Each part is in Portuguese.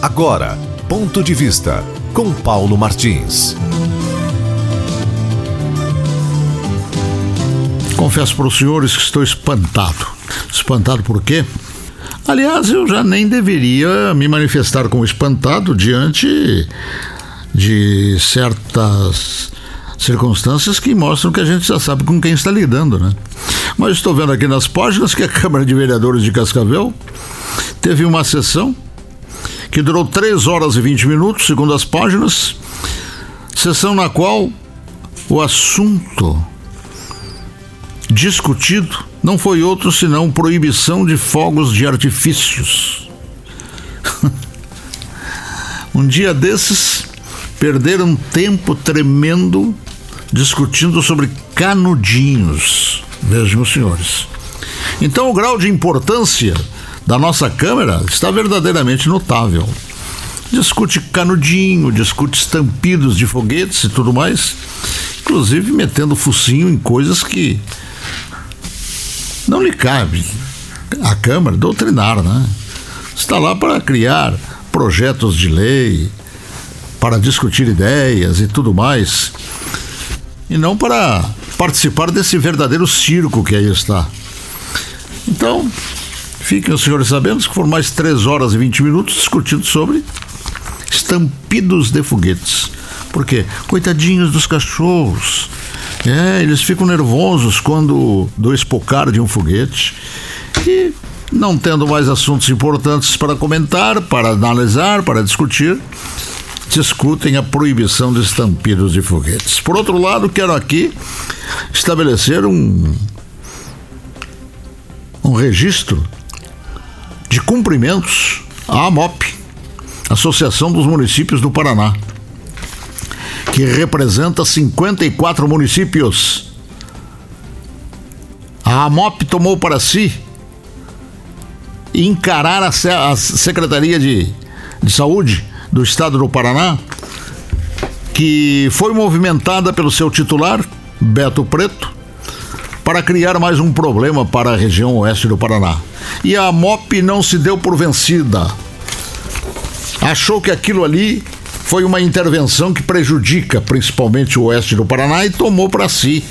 Agora, ponto de vista com Paulo Martins. Confesso para os senhores que estou espantado. Espantado por quê? Aliás, eu já nem deveria me manifestar como espantado diante de certas circunstâncias que mostram que a gente já sabe com quem está lidando, né? Mas estou vendo aqui nas páginas que a Câmara de Vereadores de Cascavel teve uma sessão que durou 3 horas e 20 minutos, segundo as páginas, sessão na qual o assunto discutido não foi outro senão proibição de fogos de artifícios. um dia desses, perderam tempo tremendo discutindo sobre canudinhos, vejam senhores. Então, o grau de importância da nossa Câmara está verdadeiramente notável. Discute canudinho, discute estampidos de foguetes e tudo mais, inclusive metendo focinho em coisas que não lhe cabe à Câmara doutrinar, né? Está lá para criar projetos de lei, para discutir ideias e tudo mais, e não para participar desse verdadeiro circo que aí está. Então, fiquem os senhores sabendo que foram mais 3 horas e 20 minutos discutindo sobre estampidos de foguetes. Por quê? Coitadinhos dos cachorros. É, eles ficam nervosos quando do espocar de um foguete. E não tendo mais assuntos importantes para comentar, para analisar, para discutir, discutem a proibição de estampidos de foguetes. Por outro lado, quero aqui estabelecer um, um registro de cumprimentos à AMOP, Associação dos Municípios do Paraná que representa 54 municípios. A AMOP tomou para si encarar a, Secretaria de, de Saúde do Estado do Paraná, que foi movimentada pelo seu titular, Beto Preto, para criar mais um problema para a região oeste do Paraná. E a AMOP não se deu por vencida. Achou que aquilo ali foi uma intervenção que prejudica principalmente o oeste do Paraná e tomou para si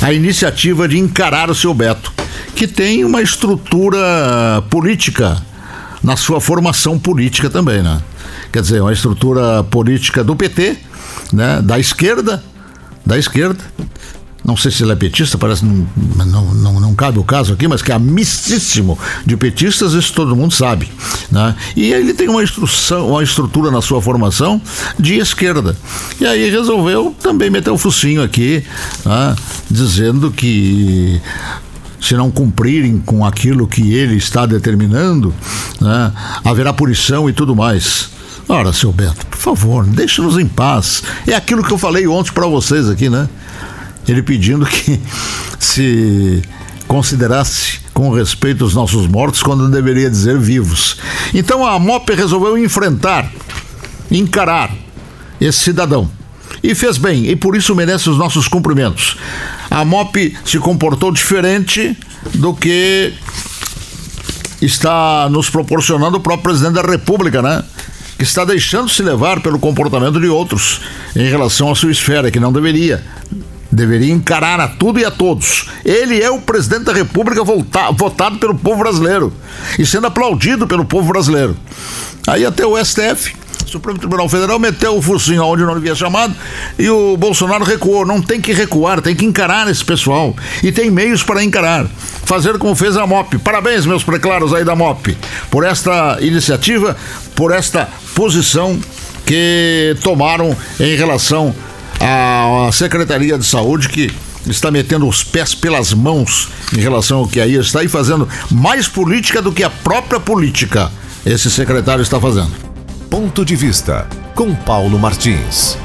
a iniciativa de encarar o seu Beto, que tem uma estrutura política na sua formação política também, né? Quer dizer, uma estrutura política do PT, né? Da esquerda, da esquerda, não sei se ele é petista, parece não, não, não, não cabe o caso aqui, mas que é amicíssimo de petistas, isso todo mundo sabe. Né? E ele tem uma, instrução, uma estrutura na sua formação de esquerda. E aí resolveu também meter o focinho aqui, né? dizendo que se não cumprirem com aquilo que ele está determinando, né? haverá punição e tudo mais. Ora, seu Beto, por favor, deixe-nos em paz. É aquilo que eu falei ontem para vocês aqui, né? Ele pedindo que se considerasse com respeito os nossos mortos quando deveria dizer vivos. Então a MOP resolveu enfrentar, encarar esse cidadão. E fez bem, e por isso merece os nossos cumprimentos. A MOP se comportou diferente do que está nos proporcionando o próprio presidente da República, né? Que está deixando se levar pelo comportamento de outros em relação à sua esfera, que não deveria deveria encarar a tudo e a todos. Ele é o presidente da República votado pelo povo brasileiro e sendo aplaudido pelo povo brasileiro. Aí até o STF, Supremo Tribunal Federal, meteu o focinho onde não havia chamado e o Bolsonaro recuou. Não tem que recuar, tem que encarar esse pessoal. E tem meios para encarar. Fazer como fez a MOP. Parabéns, meus preclaros aí da MOP, por esta iniciativa, por esta posição que tomaram em relação a, Secretaria de Saúde que está metendo os pés pelas mãos em relação ao que aí está e fazendo mais política do que a própria política. Esse secretário está fazendo. Ponto de vista com Paulo Martins.